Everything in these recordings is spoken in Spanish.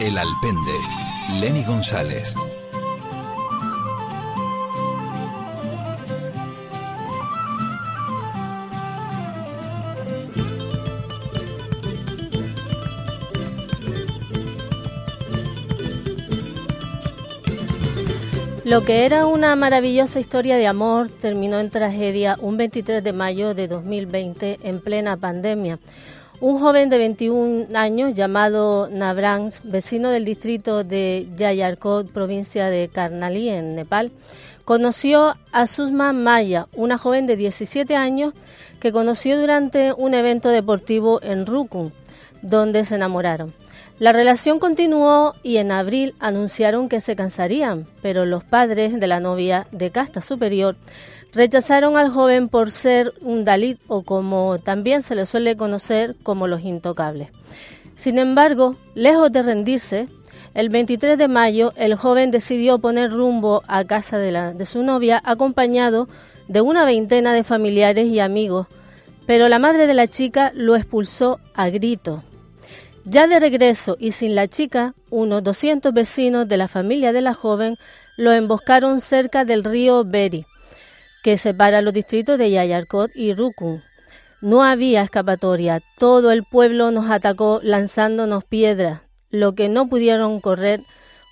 El Alpende, Lenny González. Lo que era una maravillosa historia de amor terminó en tragedia un 23 de mayo de 2020 en plena pandemia. Un joven de 21 años llamado Nabrang, vecino del distrito de Yayarkot, provincia de Karnali, en Nepal, conoció a Susma Maya, una joven de 17 años que conoció durante un evento deportivo en Rukun, donde se enamoraron. La relación continuó y en abril anunciaron que se cansarían, pero los padres de la novia de casta superior Rechazaron al joven por ser un Dalit o como también se le suele conocer como los intocables. Sin embargo, lejos de rendirse, el 23 de mayo el joven decidió poner rumbo a casa de, la, de su novia acompañado de una veintena de familiares y amigos, pero la madre de la chica lo expulsó a grito. Ya de regreso y sin la chica, unos 200 vecinos de la familia de la joven lo emboscaron cerca del río Beri que separa los distritos de Yayarkot y Rukun. No había escapatoria, todo el pueblo nos atacó lanzándonos piedras. Lo que no pudieron correr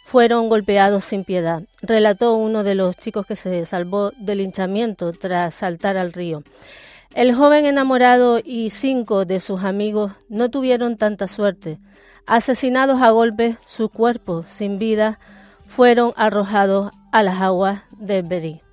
fueron golpeados sin piedad, relató uno de los chicos que se salvó del hinchamiento tras saltar al río. El joven enamorado y cinco de sus amigos no tuvieron tanta suerte. Asesinados a golpes, sus cuerpos sin vida fueron arrojados a las aguas del Beri.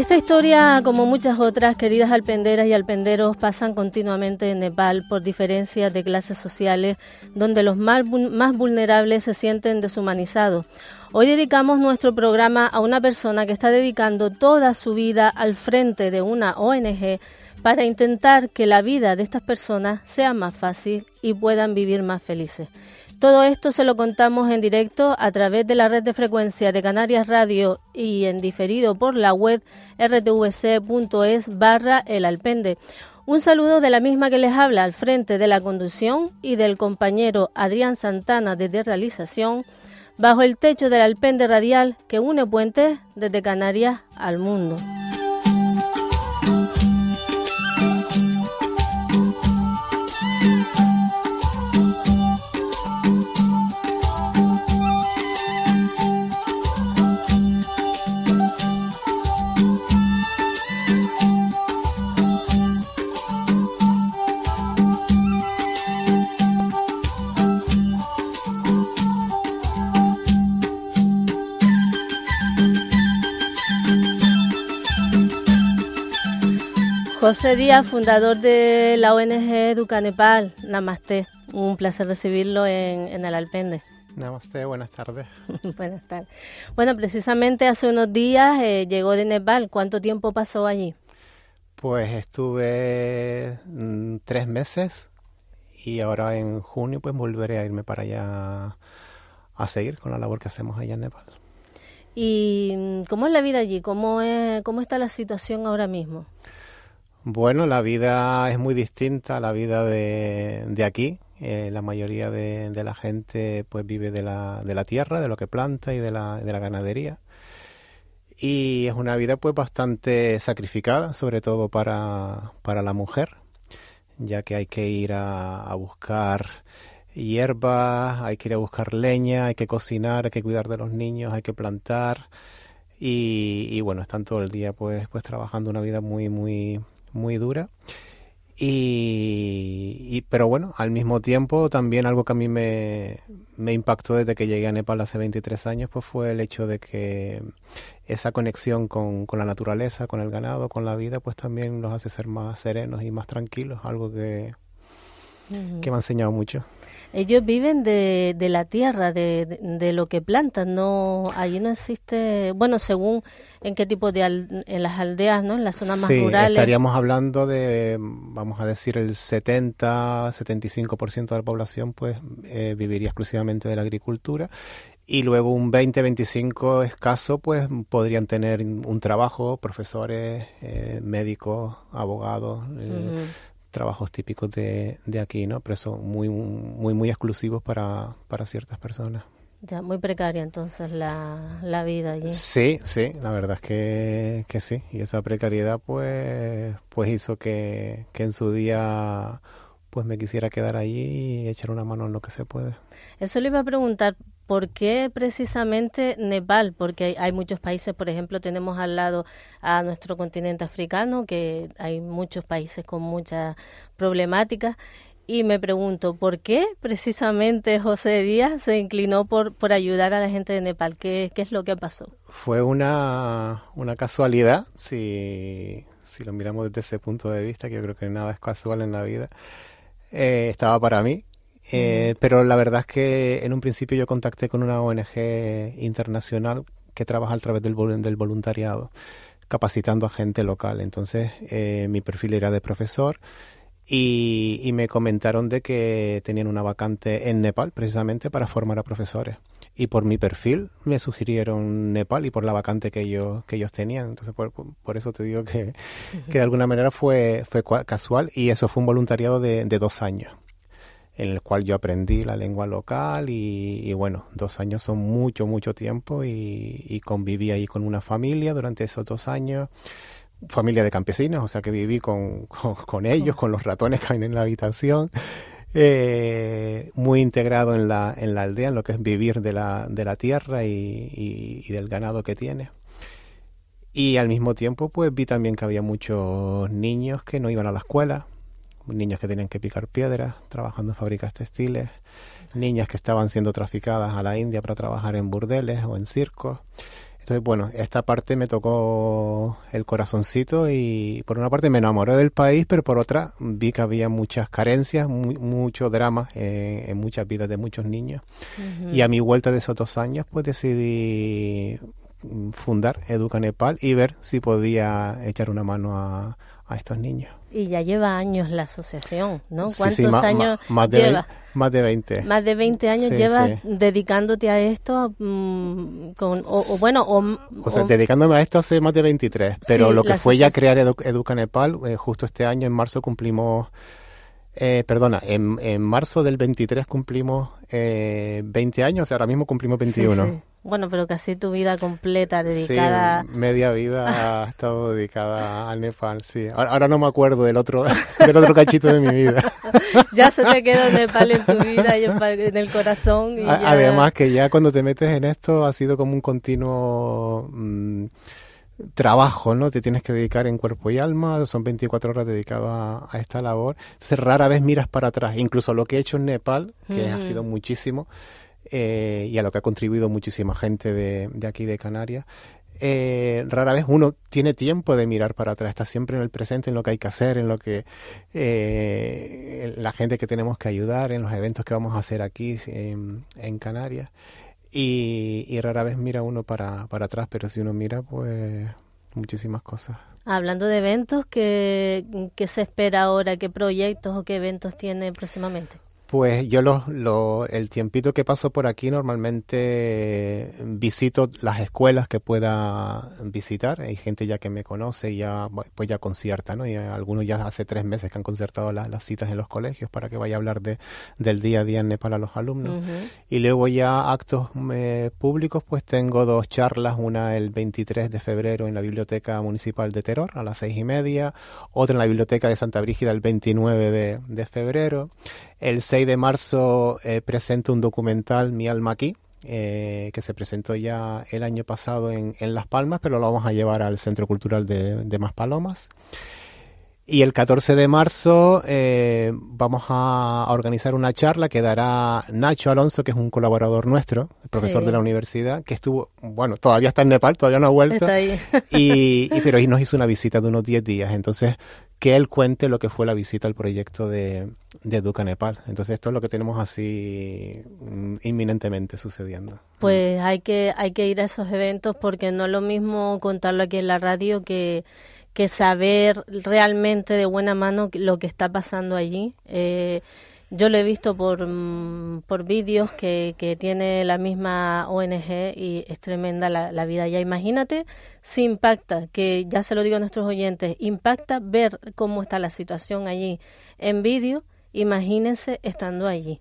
Esta historia, como muchas otras, queridas alpenderas y alpenderos, pasan continuamente en Nepal por diferencias de clases sociales, donde los más, vulnerables se sienten deshumanizados. Hoy dedicamos nuestro programa a una persona que está dedicando toda su vida al frente de una ONG para intentar que la vida de estas personas sea más fácil y puedan vivir más felices. Todo esto se lo contamos en directo a través de la red de frecuencia de Canarias Radio y en diferido por la web rtvc.es barra el alpende. Un saludo de la misma que les habla al frente de la conducción y del compañero Adrián Santana desde realización bajo el techo del alpende radial que une puentes desde Canarias al mundo. José Díaz, fundador de la ONG Educa Nepal. Namaste. Un placer recibirlo en, el Alpende. Namaste, buenas tardes. buenas tardes. Bueno, precisamente hace unos días eh, llegó de Nepal. ¿Cuánto tiempo pasó allí? Pues estuve mm, tres meses y ahora en junio pues volveré a irme para allá a seguir con la labor que hacemos allá en Nepal. ¿Y mm, cómo es la vida allí? ¿Cómo, es, cómo está la situación ahora mismo? Bueno, la vida es muy distinta a la vida de, de aquí. Eh, la mayoría de, la gente pues vive de la, de la tierra, de lo que planta y de la, de la ganadería. Y es una vida pues bastante sacrificada, sobre todo para, para la mujer, ya que hay que ir a, buscar hierba, hay que ir a buscar leña, hay que cocinar, hay que cuidar de los niños, hay que plantar. Y, y, bueno, están todo el día pues, pues trabajando una vida muy, muy, muy dura. Y, pero bueno, al mismo tiempo también algo que a mí me, me, impactó desde que llegué a Nepal hace 23 años, pues fue el hecho de que esa conexión con, con la naturaleza, con el ganado, con la vida, pues también los hace ser más serenos y más tranquilos, algo que, que me ha enseñado mucho. Ellos viven de, de la tierra, de, de, lo que plantan, no allí no existe, bueno, según en qué tipo de en las aldeas, ¿no? En las zonas más sí, rurales. estaríamos hablando de, vamos a decir, el 70, 75% de la población, pues eh, viviría exclusivamente de la agricultura y luego un 20-25 escaso, pues podrían tener un trabajo, profesores, eh, médicos, abogados, eh, trabajos típicos de, de, aquí, ¿no? Pero son muy, muy, muy exclusivos para, para ciertas personas. Ya, muy precaria entonces la, la vida allí. Sí, sí, la verdad es que, que sí. Y esa precariedad pues, pues hizo que, que en su día pues me quisiera quedar allí y echar una mano en lo que se puede. Eso le iba a preguntar, ¿por qué precisamente Nepal? Porque hay, muchos países, por ejemplo, tenemos al lado a nuestro continente africano, que hay muchos países con muchas problemáticas. Y me pregunto, ¿por qué precisamente José Díaz se inclinó por, por ayudar a la gente de Nepal? ¿Qué, qué es lo que pasó? Fue una, una casualidad, si, si lo miramos desde ese punto de vista, que yo creo que nada es casual en la vida eh, estaba para mí. Eh, pero la verdad es que en un principio yo contacté con una ONG internacional que trabaja a través del, del voluntariado, capacitando a gente local. Entonces eh, mi perfil era de profesor y, y, me comentaron de que tenían una vacante en Nepal precisamente para formar a profesores. Y por mi perfil me sugirieron Nepal y por la vacante que ellos, que ellos tenían. Entonces por, por eso te digo que, que, de alguna manera fue, fue casual y eso fue un voluntariado de, de dos años en el cual yo aprendí la lengua local y, bueno, dos años son mucho, mucho tiempo y, conviví ahí con una familia durante esos dos años, familia de campesinos, o sea que viví con, con, con ellos, con los ratones que hay en la habitación, eh, muy integrado en la, en la aldea, en lo que es vivir de la, de la tierra y, y, y del ganado que tiene. Y al mismo tiempo, pues vi también que había muchos niños que no iban a la escuela, niños que tenían que picar piedras, trabajando en fábricas textiles, niñas que estaban siendo traficadas a la India para trabajar en burdeles o en circos. Entonces, bueno, esta parte me tocó el corazoncito y por una parte me enamoré del país, pero por otra vi que había muchas carencias, muy, mucho drama eh, en muchas vidas de muchos niños. Uh -huh. Y a mi vuelta de esos dos años, pues decidí fundar Educa Nepal y ver si podía echar una mano a, a estos niños. Y ya lleva años la asociación, ¿no? ¿Cuántos sí, sí, años más de lleva? 20, más de 20. Más de 20 años Sí, llevas dedicándote a esto, mm, con, o, o bueno, o, O sea, o- dedicándome a esto hace más de 23, pero lo que fue ya crear Edu- Educa Nepal, eh, justo este año, en marzo, cumplimos, eh, perdona, en, en marzo del 23 cumplimos eh, 20 años, o sea, ahora mismo cumplimos sí, 21. Sí. Bueno, pero casi tu vida completa Sí, dedicada. media vida ha estado dedicada al Nepal, sí. Ahora, ahora no me acuerdo del otro, del otro cachito de mi vida. ya se te quedó Nepal en tu vida y en el corazón. Y A- ya- Además que ya cuando te metes en esto ha sido como un continuo mm, trabajo, ¿no? Te tienes que dedicar en cuerpo y alma, son 24 horas dedicadas a, a esta labor. Entonces rara vez miras para atrás, incluso lo que he hecho en Nepal, que ha sido muchísimo, eh, y a lo que ha contribuido muchísima gente de, de aquí de Canarias. eh, rara vez uno tiene tiempo de mirar para atrás, está siempre en el presente, en lo que hay que hacer, en lo que eh, la gente que tenemos que ayudar, en los eventos que vamos a hacer aquí en, en Canarias. Y, y rara vez mira uno para, para atrás, pero si uno mira, pues muchísimas cosas. Hablando de eventos, ¿qué, ¿qué se espera ahora? ¿Qué proyectos o qué eventos tiene próximamente? Pues yo lo, lo, el tiempito que paso por aquí normalmente visito las escuelas que pueda visitar. Hay gente ya que me conoce y ya pues ya concierta, ¿no? Y algunos ya hace tres meses que han concertado las, las citas en los colegios para que vaya a hablar de, del día a día en Nepal a los alumnos. Y luego ya actos eh, públicos, pues tengo dos charlas, una el 23 de febrero en la Biblioteca Municipal de Teror a las seis y media, otra en la Biblioteca de Santa Brígida el 29 de, de febrero. El 6 de marzo eh, presento un documental, Mi alma aquí, eh, que se presentó ya el año pasado en, en Las Palmas, pero lo vamos a llevar al Centro Cultural de, de Maspalomas. Y el 14 de marzo eh, vamos a organizar una charla que dará Nacho Alonso, que es un colaborador nuestro, profesor Sí. de la universidad, que estuvo, bueno, todavía está en Nepal, todavía no ha vuelto, Está ahí. y, y- pero ahí nos hizo una visita de unos 10 días. Entonces, que él cuente lo que fue la visita al proyecto de, de Duca Nepal. Entonces esto es lo que tenemos así mm, inminentemente sucediendo. Pues hay que, hay que ir a esos eventos porque no es lo mismo contarlo aquí en la radio que, que saber realmente de buena mano lo que está pasando allí. Eh, yo lo he visto por, mm, por vídeos que, que tiene la misma ONG y es tremenda la, la, vida ya. Imagínate si impacta, que ya se lo digo a nuestros oyentes, impacta ver cómo está la situación allí en vídeo, imagínense estando allí.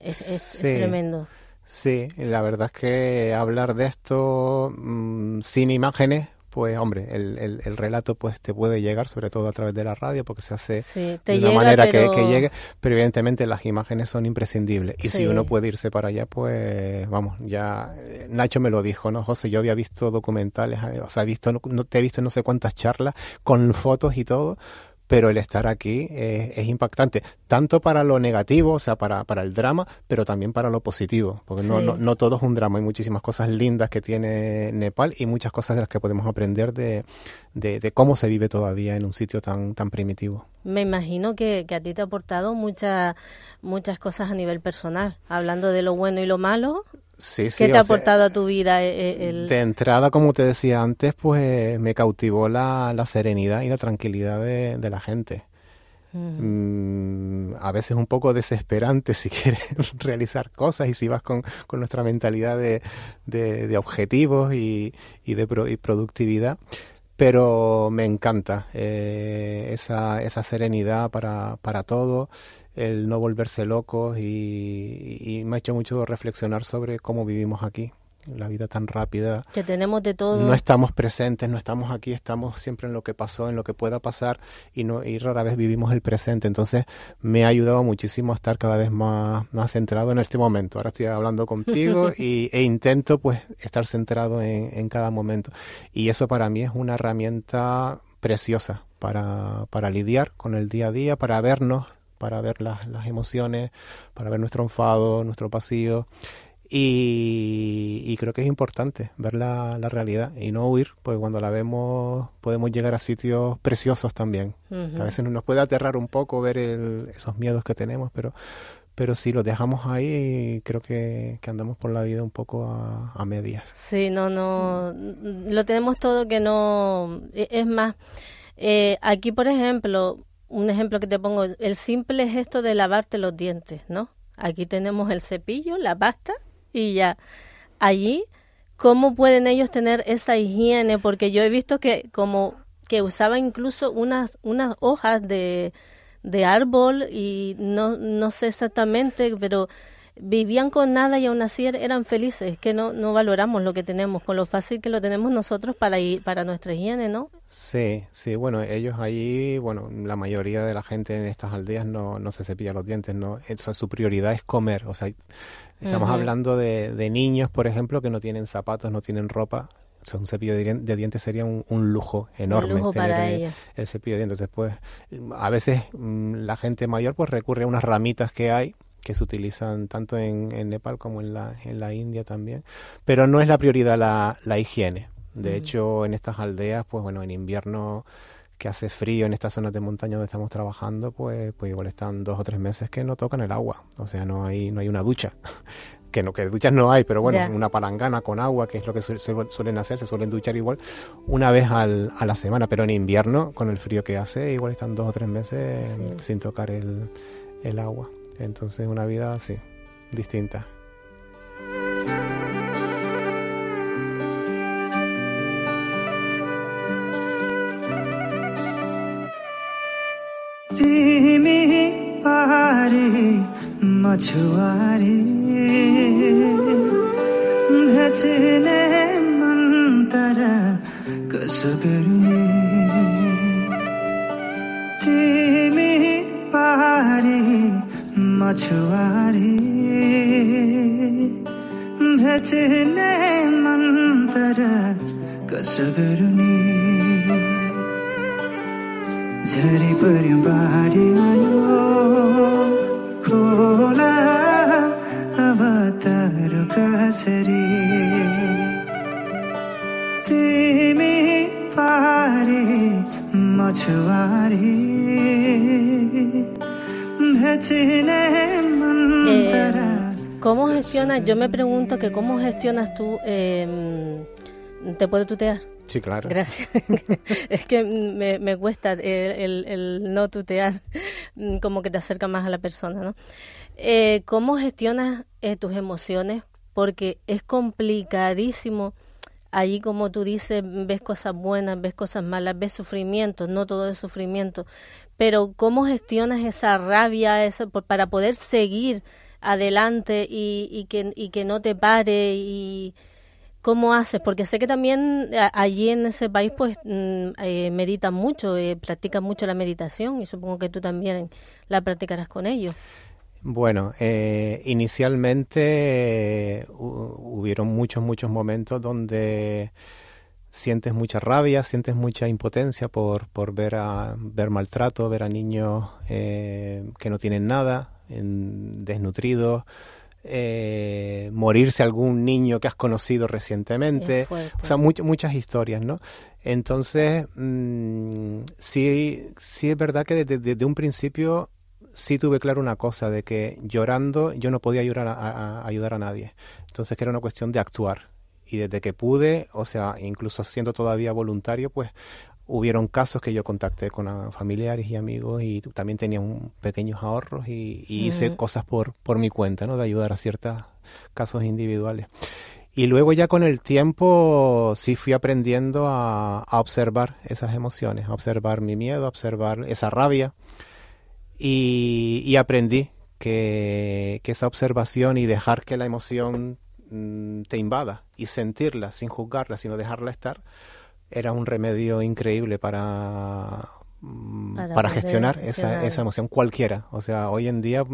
Es, es, sí. es tremendo. Sí, la verdad es que hablar de esto mmm, sin imágenes pues hombre, el, el, el, relato pues te puede llegar, sobre todo a través de la radio, porque se hace sí, de llega, una manera pero... que, que, llegue, pero evidentemente las imágenes son imprescindibles. Y sí. si uno puede irse para allá, pues vamos, ya eh, Nacho me lo dijo, ¿no? José, yo había visto documentales, eh, o sea, he visto, no, te he visto no sé cuántas charlas con fotos y todo, pero el estar aquí es, es, impactante, tanto para lo negativo, o sea, para, para el drama, pero también para lo positivo, porque sí. no, no, no, todo es un drama, hay muchísimas cosas lindas que tiene Nepal y muchas cosas de las que podemos aprender de, de, de cómo se vive todavía en un sitio tan, tan primitivo. Me imagino que, que a ti te ha aportado mucha, muchas cosas a nivel personal, hablando de lo bueno y lo malo. Sí, sí, ¿Qué te ha aportado a tu vida? eh, El... De entrada, como te decía antes, pues me cautivó la, la serenidad y la tranquilidad de, de la gente. Mm. Mm, a veces un poco desesperante si quieres realizar cosas y si vas con, con nuestra mentalidad de, de, de objetivos y, y de pro, y productividad pero me encanta eh, esa, esa serenidad para, para todo, el no volverse locos y, y, me ha hecho mucho reflexionar sobre cómo vivimos aquí la vida tan rápida. Que tenemos de todo. No estamos presentes, no estamos aquí, estamos siempre en lo que pasó, en lo que pueda pasar y, no, y rara vez vivimos el presente. Entonces me ha ayudado muchísimo a estar cada vez más, más centrado en este momento. Ahora estoy hablando contigo y, e intento pues estar centrado en, en cada momento. Y eso para mí es una herramienta preciosa para, para lidiar con el día a día, para vernos, para ver las, las emociones, para ver nuestro enfado, nuestro pasillo y, y, creo que es importante ver la, la, realidad y no huir, porque cuando la vemos podemos llegar a sitios preciosos también. Uh -huh. A veces nos puede aterrar un poco ver el, esos miedos que tenemos, pero, pero si los dejamos ahí, creo que, que andamos por la vida un poco a, a, medias. Sí, no, no, lo tenemos todo que no, e, es más, eh, aquí por ejemplo, un ejemplo que te pongo, el simple gesto de lavarte los dientes, ¿no? Aquí tenemos el cepillo, la pasta y ya. Allí, ¿cómo pueden ellos tener esa higiene? Porque yo he visto que como que usaba incluso unas, unas hojas de, de árbol y no, no sé exactamente, pero vivían con nada y aún así er, eran felices, que no, no valoramos lo que tenemos, con lo fácil que lo tenemos nosotros para, ir, para nuestra higiene, ¿no? Sí, sí, bueno, ellos ahí, bueno, la mayoría de la gente en estas aldeas no, no se cepilla los dientes, no, su prioridad es comer, o sea, estamos uh -huh. hablando de, de niños, por ejemplo, que no tienen zapatos, no tienen ropa, o sea, un cepillo de, de dientes sería un, un, lujo enorme. Un lujo para el, el cepillo de dientes. Después, a veces mm, la gente mayor pues recurre a unas ramitas que hay que se utilizan tanto en, en, Nepal como en la, en la India también, pero no es la prioridad la, la higiene. De uh -huh. hecho, en estas aldeas, pues bueno, en invierno que hace frío en estas zonas de montaña donde estamos trabajando, pues, pues igual están dos o tres meses que no tocan el agua, o sea, no hay, no hay una ducha. que no que duchas no hay, pero bueno, yeah. una palangana con agua, que es lo que su suelen hacer, se suelen duchar igual una vez al, a la semana, pero en invierno, con el frío que hace, igual están dos o tres meses sí. sin tocar el, el agua. Entonces una vida así, distinta. तिमी पारी मछुवारी भेट्ने मन तर कसो गर्ने मछुवारी भेट्ने मन तर Yo me pregunto que cómo gestionas tú. Eh, ¿Te puedo tutear? Sí, claro. Gracias. es que me, me cuesta el, el, no tutear, como que te acerca más a la persona, ¿no? Eh, ¿Cómo gestionas eh, tus emociones? Porque es complicadísimo. Allí, como tú dices, ves cosas buenas, ves cosas malas, ves sufrimiento, no todo es sufrimiento. Pero ¿cómo gestionas esa rabia esa, para poder seguir adelante y, y, que, y que no te pare y, ¿Cómo haces? Porque sé que también allí en ese país pues mm, eh, meditan mucho, eh, practican mucho la meditación y supongo que tú también la practicarás con ellos. Bueno, eh, inicialmente hubieron muchos, muchos momentos donde sientes mucha rabia, sientes mucha impotencia por, por ver, a, ver maltrato, ver a niños que no tienen nada, desnutridos eh, morirse algún niño que has conocido recientemente, o sea, muchas historias, ¿no? Entonces, mm, sí, sí es verdad que desde, un principio sí tuve claro una cosa, de que llorando yo no podía ayudar a, ayudar a nadie. Entonces, que era una cuestión de actuar. Y desde que pude, o sea, incluso siendo todavía voluntario, pues hubieron casos que yo contacté con familiares y amigos y también tenía un, pequeños ahorros y, hice cosas por, por mi cuenta, ¿no? De ayudar a ciertos casos individuales. Y luego ya con el tiempo sí fui aprendiendo a, observar esas emociones, a observar mi miedo, a observar esa rabia y, aprendí que, que, esa observación y dejar que la emoción mm, te invada y sentirla sin juzgarla, sino dejarla estar, era un remedio increíble para, mm, para, gestionar esa, esa, emoción cualquiera. O sea, hoy en día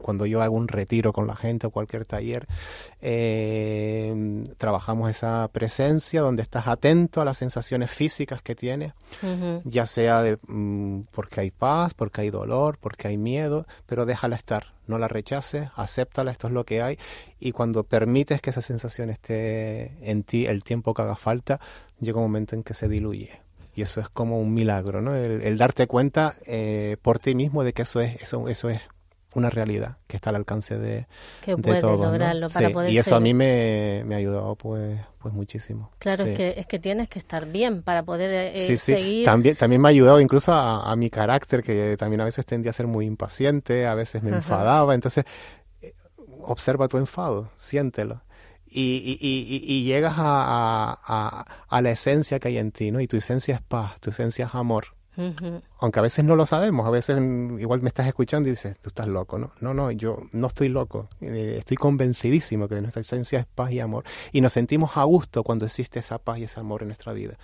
cuando yo hago un retiro con la gente o cualquier taller, eh, trabajamos esa presencia donde estás atento a las sensaciones físicas que tienes, ya sea de, mm, porque hay paz, porque hay dolor, porque hay miedo, pero déjala estar. No la rechaces, acéptala, esto es lo que hay, y cuando permites que esa sensación esté en ti el tiempo que haga falta, llega un momento en que se diluye. Y eso es como un milagro, ¿no? El, darte cuenta eh, por ti mismo de que eso es, eso, eso es una realidad que está al alcance de, que de lograrlo para poder y eso a mí me, me, ha ayudado pues pues muchísimo. Claro es que es que tienes que estar bien para poder eh, sí, sí. seguir. También también me ha ayudado incluso a, mi carácter que también a veces tendía a ser muy impaciente a veces me enfadaba. Entonces eh, observa tu enfado siéntelo y, y, y, llegas a, a, a, la esencia que hay en ti, ¿no? Y tu esencia es paz, tu esencia es amor. Aunque a veces no lo sabemos, a veces igual me estás escuchando y dices, tú estás loco, ¿no? No, no, yo no estoy loco, eh, estoy convencidísimo que nuestra esencia es paz y amor. Y nos sentimos a gusto cuando existe esa paz y ese amor en nuestra vida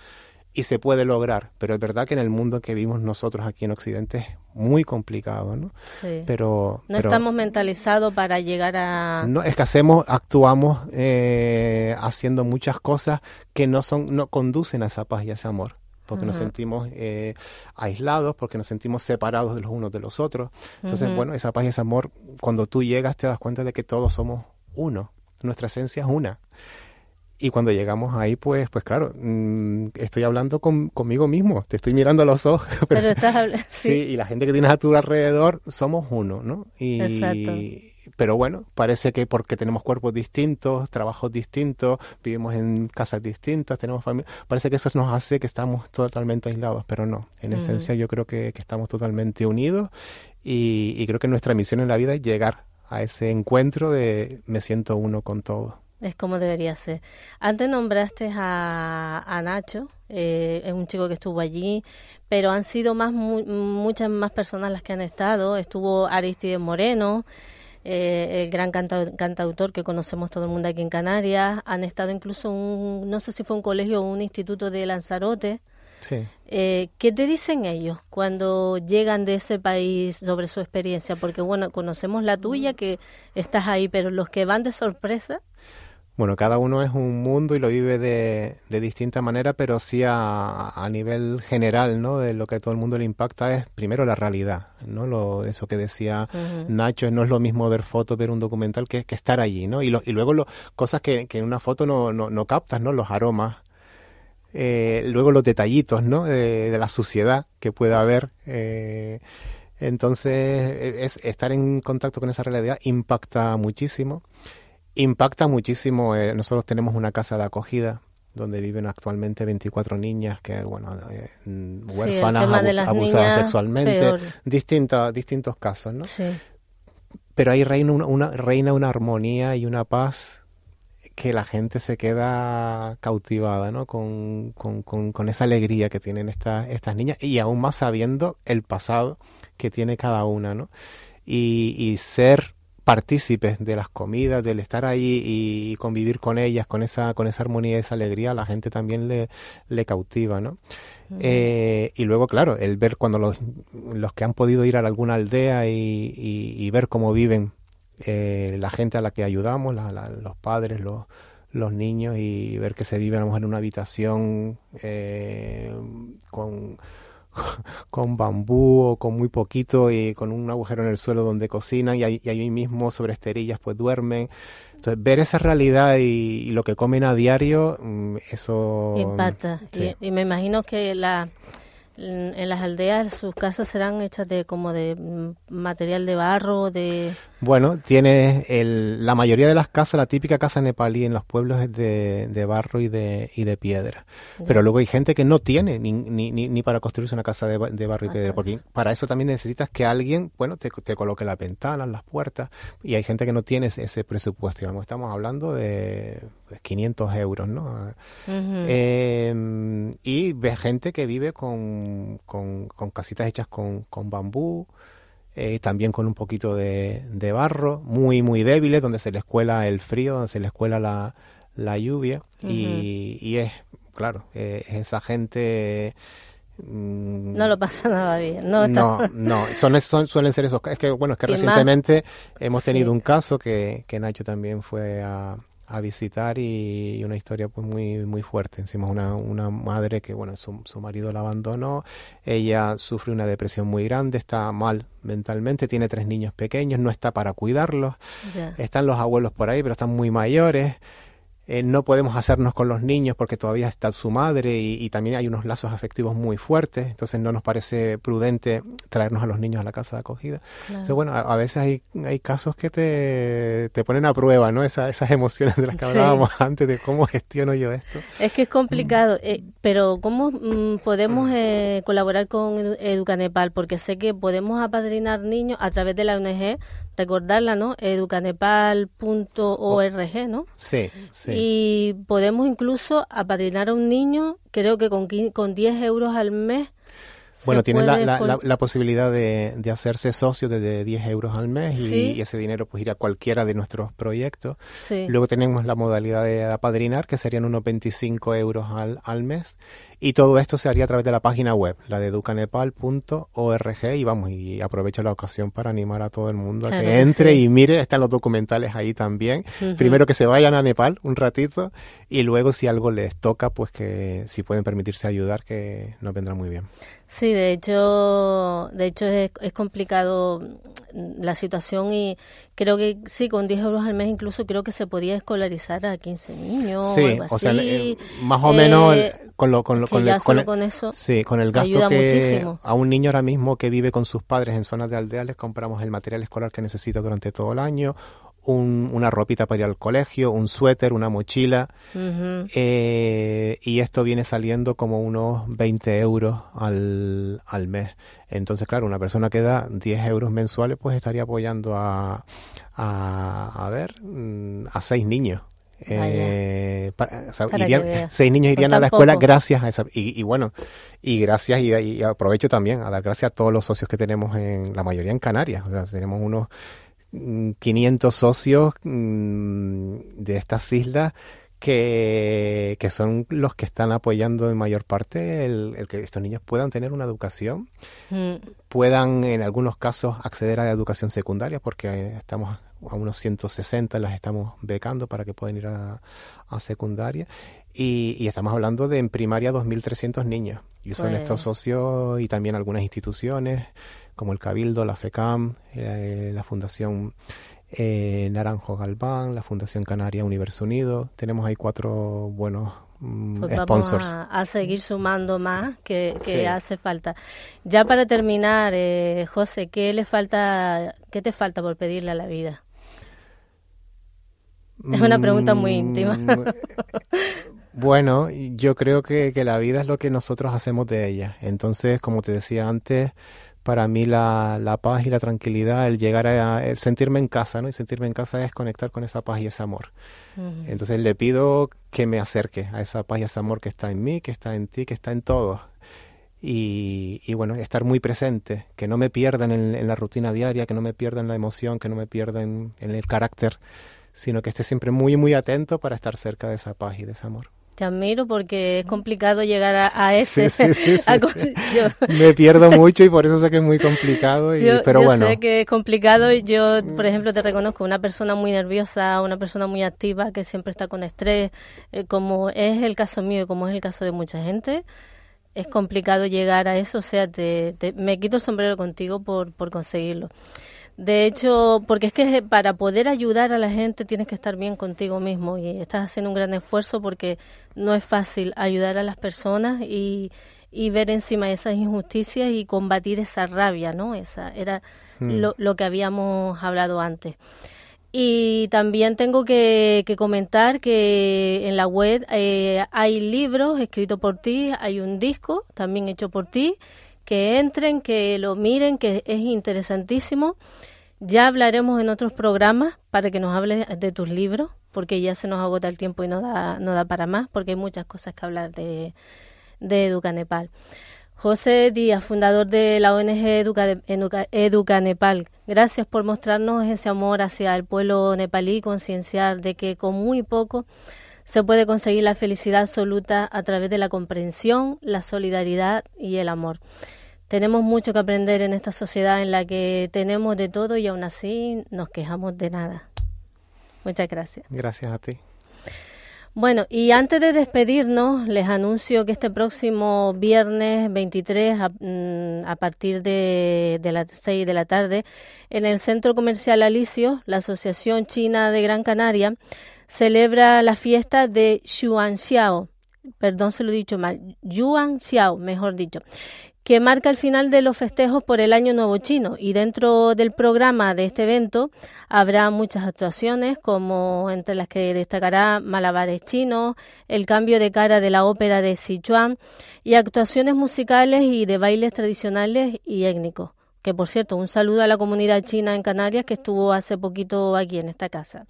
y se puede lograr, pero es verdad que en el mundo que vivimos nosotros aquí en Occidente es muy complicado, ¿no? Sí. Pero no estamos mentalizados para llegar a no es que hacemos, actuamos eh, haciendo muchas cosas que no son, no conducen a esa paz y a ese amor, porque nos sentimos eh, aislados, porque nos sentimos separados de los unos de los otros. Entonces, bueno, esa paz y ese amor, cuando tú llegas te das cuenta de que todos somos uno, nuestra esencia es una. Y cuando llegamos ahí, pues, pues claro, mm, estoy hablando con, conmigo mismo, te estoy mirando a los ojos. Pero, estás hablando. Sí. y la gente que tienes a tu alrededor somos uno, ¿no? Y, Exacto. Pero bueno, parece que porque tenemos cuerpos distintos, trabajos distintos, vivimos en casas distintas, tenemos familia, parece que eso nos hace que estamos totalmente aislados, pero no. En esencia yo creo que, que, estamos totalmente unidos y, y creo que nuestra misión en la vida es llegar a ese encuentro de me siento uno con todo. Es como debería ser. Antes nombraste a, a Nacho, eh, es un chico que estuvo allí, pero han sido más muchas más personas las que han estado. Estuvo Aristides Moreno, eh, el gran cantautor que conocemos todo el mundo aquí en Canarias. Han estado incluso un, no sé si fue un colegio o un instituto de Lanzarote. Sí. Eh, ¿Qué te dicen ellos cuando llegan de ese país sobre su experiencia? Porque bueno, conocemos la tuya que estás ahí, pero los que van de sorpresa. Bueno, cada uno es un mundo y lo vive de, de distinta manera, pero sí a, a, nivel general, ¿no? De lo que a todo el mundo le impacta es primero la realidad, ¿no? Lo, eso que decía Nacho, no es lo mismo ver fotos, ver un documental que, que estar allí, ¿no? Y, lo, y luego lo, cosas que, que en una foto no, no, no captas, ¿no? Los aromas, eh, luego los detallitos, ¿no? De, de, la suciedad que pueda haber. Eh, Entonces, e, es, estar en contacto con esa realidad impacta muchísimo. Impacta muchísimo. eh, nosotros tenemos una casa de acogida donde viven actualmente 24 niñas que, bueno, eh, Sí, huérfanas, abus- abusadas sexualmente, peor. distintos, distintos casos, ¿no? Sí. Pero ahí reina una, una- reina una armonía y una paz que la gente se queda cautivada, ¿no? Con, con- con- con esa alegría que tienen estas estas niñas y aún más sabiendo el pasado que tiene cada una, ¿no? Y, y ser partícipes de las comidas, del estar ahí y convivir con ellas, con esa, con esa armonía y esa alegría, a la gente también le, le cautiva, ¿no? Eh, y luego, claro, el ver cuando los, los que han podido ir a alguna aldea y, y- y ver cómo viven eh, la gente a la que ayudamos, la- la- los padres, los, los niños, y ver que se vive a lo mejor en una habitación eh, con, con bambú o con muy poquito y con un agujero en el suelo donde cocinan y ahí, y ahí mismo sobre esterillas pues duermen. Entonces, ver esa realidad y, y lo que comen a diario, mm, eso... Impacta. sí. Y, y me imagino que la en en las aldeas sus casas serán hechas de como de mm, material de barro, de Bueno, tiene el, la mayoría de las casas, la típica casa nepalí en los pueblos es de, de barro y de, y de piedra. Pero luego hay gente que no tiene ni, ni, ni, ni para construirse una casa de, de barro y piedra, porque para eso también necesitas que alguien, bueno, te, te coloque las ventanas, las puertas, y hay gente que no tiene ese, presupuesto. Digamos, estamos hablando de 500 euros, ¿no? Ujú. Eh, y ve gente que vive con, con, con casitas hechas con, con bambú, eh, también con un poquito de, de barro, muy, muy débiles, donde se les cuela el frío, donde se les cuela la, la lluvia. y, y es, claro, eh, es esa gente... mm, no lo pasa nada bien. No, está- no, no, son, son- suelen ser esos. ca- Es que, bueno, es que más- recientemente hemos Sí. tenido un caso que, que Nacho también fue a, a visitar y una historia pues muy, muy fuerte. Encima una, una madre que, bueno, su, su marido la abandonó, ella sufre una depresión muy grande, está mal mentalmente, tiene tres niños pequeños, no está para cuidarlos, están los abuelos por ahí, pero están muy mayores. Eh, no podemos hacernos con los niños porque todavía está su madre y, y también hay unos lazos afectivos muy fuertes, entonces no nos parece prudente traernos a los niños a la casa de acogida. Entonces, bueno, a, a veces hay, hay casos que te, te ponen a prueba, ¿no? Esa- esas emociones de las que Sí. hablábamos antes, de cómo gestiono yo esto. Es que es complicado, eh, pero ¿cómo mm, podemos eh, colaborar con Edu- Educanepal? Porque sé que podemos apadrinar niños a través de la ONG, recordarla, ¿no? Educanepal.org, ¿no? Sí, sí. Y podemos incluso apadrinar a un niño, creo que con, con 10 euros al mes. Bueno, tienen la, puede la, col- la- la posibilidad de, de hacerse socio desde 10 euros al mes y, Sí. y ese dinero pues ir a cualquiera de nuestros proyectos. Sí. Luego tenemos la modalidad de apadrinar, que serían unos 25 euros al, al mes. Y todo esto se haría a través de la página web, la de educanepal.org. Y vamos, y aprovecho la ocasión para animar a todo el mundo a Claro que que entre sí. y mire, están los documentales ahí también. Primero que se vayan a Nepal un ratito y luego si algo les toca, pues que si pueden permitirse ayudar, que nos vendrá muy bien. Sí, de hecho, de hecho es, es complicado mm, la situación y creo que sí, con 10 euros al mes incluso creo que se podía escolarizar a 15 niños o Sí, o sea, eh, más o menos Eh, con lo, con lo, con con el- con eso Sí, con el gasto que muchísimo. a un niño ahora mismo que vive con sus padres en zonas de aldea les compramos el material escolar que necesita durante todo el año, un- una ropita para ir al colegio, un suéter, una mochila, eh, y esto viene saliendo como unos 20 euros al, al mes. Entonces, claro, una persona que da 10 euros mensuales, pues estaría apoyando a, a, a ver, mm, a seis niños. Eh, para- o sea, Para irían- que veas. seis niños Por irían a la escuela gracias a esa. Y, y bueno, y gracias, y, y aprovecho también a dar gracias a todos los socios que tenemos en la mayoría en Canarias. O sea, tenemos unos 500 socios mm, de estas islas que, que son los que están apoyando en mayor parte el, el que estos niños puedan tener una educación, Mm, puedan en algunos casos acceder a la educación secundaria, porque estamos a unos 160 las estamos becando para que puedan ir a, a secundaria. Y, y estamos hablando de en primaria 2.300 niños. Y son Pues- estos socios y también algunas instituciones como el Cabildo, la FECAM, eh, la Fundación eh, Naranjo Galván, la Fundación Canaria Universo Unido. Tenemos ahí cuatro buenos mm, Pues vamos sponsors. a, a seguir sumando más que, que Sí. hace falta. Ya para terminar, eh, José, ¿qué le falta, qué te falta por pedirle a la vida? Es una pregunta muy íntima. Mm, Bueno, yo creo que, que la vida es lo que nosotros hacemos de ella. Entonces, como te decía antes, para mí la, la paz y la tranquilidad, el llegar a el sentirme en casa, ¿no? Y sentirme en casa es conectar con esa paz y ese amor. Entonces le pido que me acerque a esa paz y ese amor que está en mí, que está en ti, que está en todos. Y, y bueno, estar muy presente, que no me pierdan en, en la rutina diaria, que no me pierdan la emoción, que no me pierdan en el carácter, sino que esté siempre muy, muy atento para estar cerca de esa paz y de ese amor. Te admiro porque es complicado llegar a, a ese. Sí, sí, sí, a yo- Me pierdo mucho y por eso sé que es muy complicado, y, Yo, pero yo bueno. sé que es complicado. y Yo, por ejemplo, te reconozco una persona muy nerviosa, una persona muy activa, que siempre está con estrés, eh, como es el caso mío y como es el caso de mucha gente. Es complicado llegar a eso, o sea, te, te- me quito el sombrero contigo por, por conseguirlo. De hecho, porque es que para poder ayudar a la gente tienes que estar bien contigo mismo y estás haciendo un gran esfuerzo porque no es fácil ayudar a las personas y, y ver encima esas injusticias y combatir esa rabia, ¿no? Esa era lo, lo que habíamos hablado antes. Y también tengo que, que comentar que en la web eh, hay libros escritos por ti, hay un disco también hecho por ti, que entren, que lo miren, que es interesantísimo. Ya hablaremos en otros programas para que nos hables de tus libros, porque ya se nos agota el tiempo y no da, no da para más, porque hay muchas cosas que hablar de, de Educa Nepal. José Díaz, fundador de la ONG Educa, Educa, Nepal, gracias por mostrarnos ese amor hacia el pueblo nepalí concienciar de que con muy poco se puede conseguir la felicidad absoluta a través de la comprensión, la solidaridad y el amor. Tenemos mucho que aprender en esta sociedad en la que tenemos de todo y aún así nos quejamos de nada. Muchas gracias. Gracias a ti. Bueno, y antes de despedirnos, les anuncio que este próximo viernes 23, a, mm, a partir de, de las 6 de la tarde, en el Centro Comercial Alicio, la Asociación China de Gran Canaria celebra la fiesta de Xuanxiao, perdón se lo he dicho mal, Yuanxiao, mejor dicho, que marca el final de los festejos por el Año Nuevo Chino. Y dentro del programa de este evento habrá muchas actuaciones, como entre las que destacará Malabares Chinos, el cambio de cara de la ópera de Sichuan y actuaciones musicales y de bailes tradicionales y étnicos. Que por cierto, un saludo a la comunidad china en Canarias que estuvo hace poquito aquí en esta casa.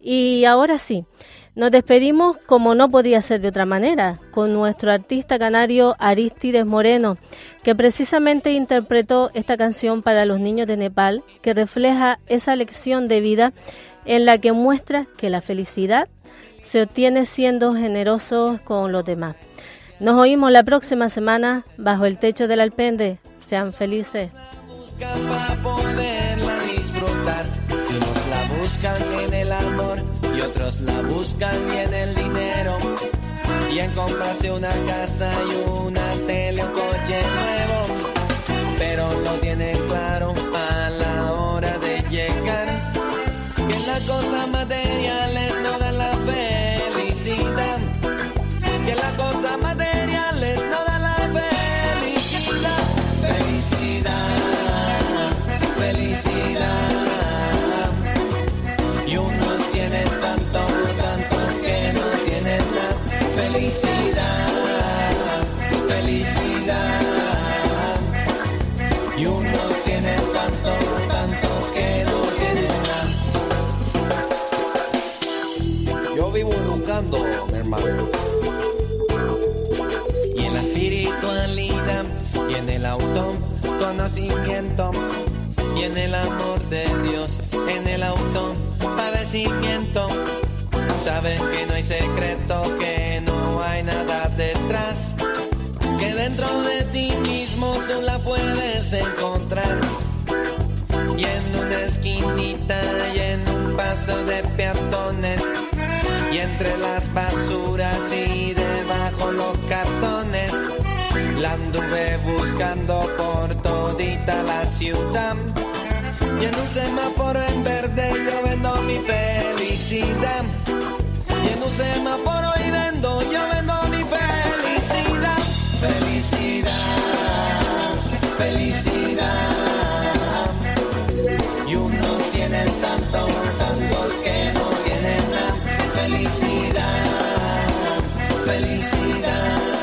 Y ahora sí, nos despedimos como no podía ser de otra manera, con nuestro artista canario Aristides Moreno, que precisamente interpretó esta canción para los niños de Nepal, que refleja esa lección de vida en la que muestra que la felicidad se obtiene siendo generosos con los demás. Nos oímos la próxima semana bajo el techo del Alpende. Sean felices. Buscan en el amor y otros la buscan en el dinero. Y en comprarse una casa y una tele, y en el amor de Dios, en el autopadecimiento. Saben que no hay secreto, que no hay nada detrás, que dentro de ti mismo tú la puedes encontrar. Y en una esquinita y en un paso de peatones y entre las basuras y debajo los cartones. La anduve buscando por todita la ciudad. Y en un semáforo en verde yo vendo mi felicidad. Y en un semáforo y vendo, yo vendo mi felicidad. Felicidad, felicidad. Y unos tienen tanto, tantos que no tienen nada. Felicidad, felicidad.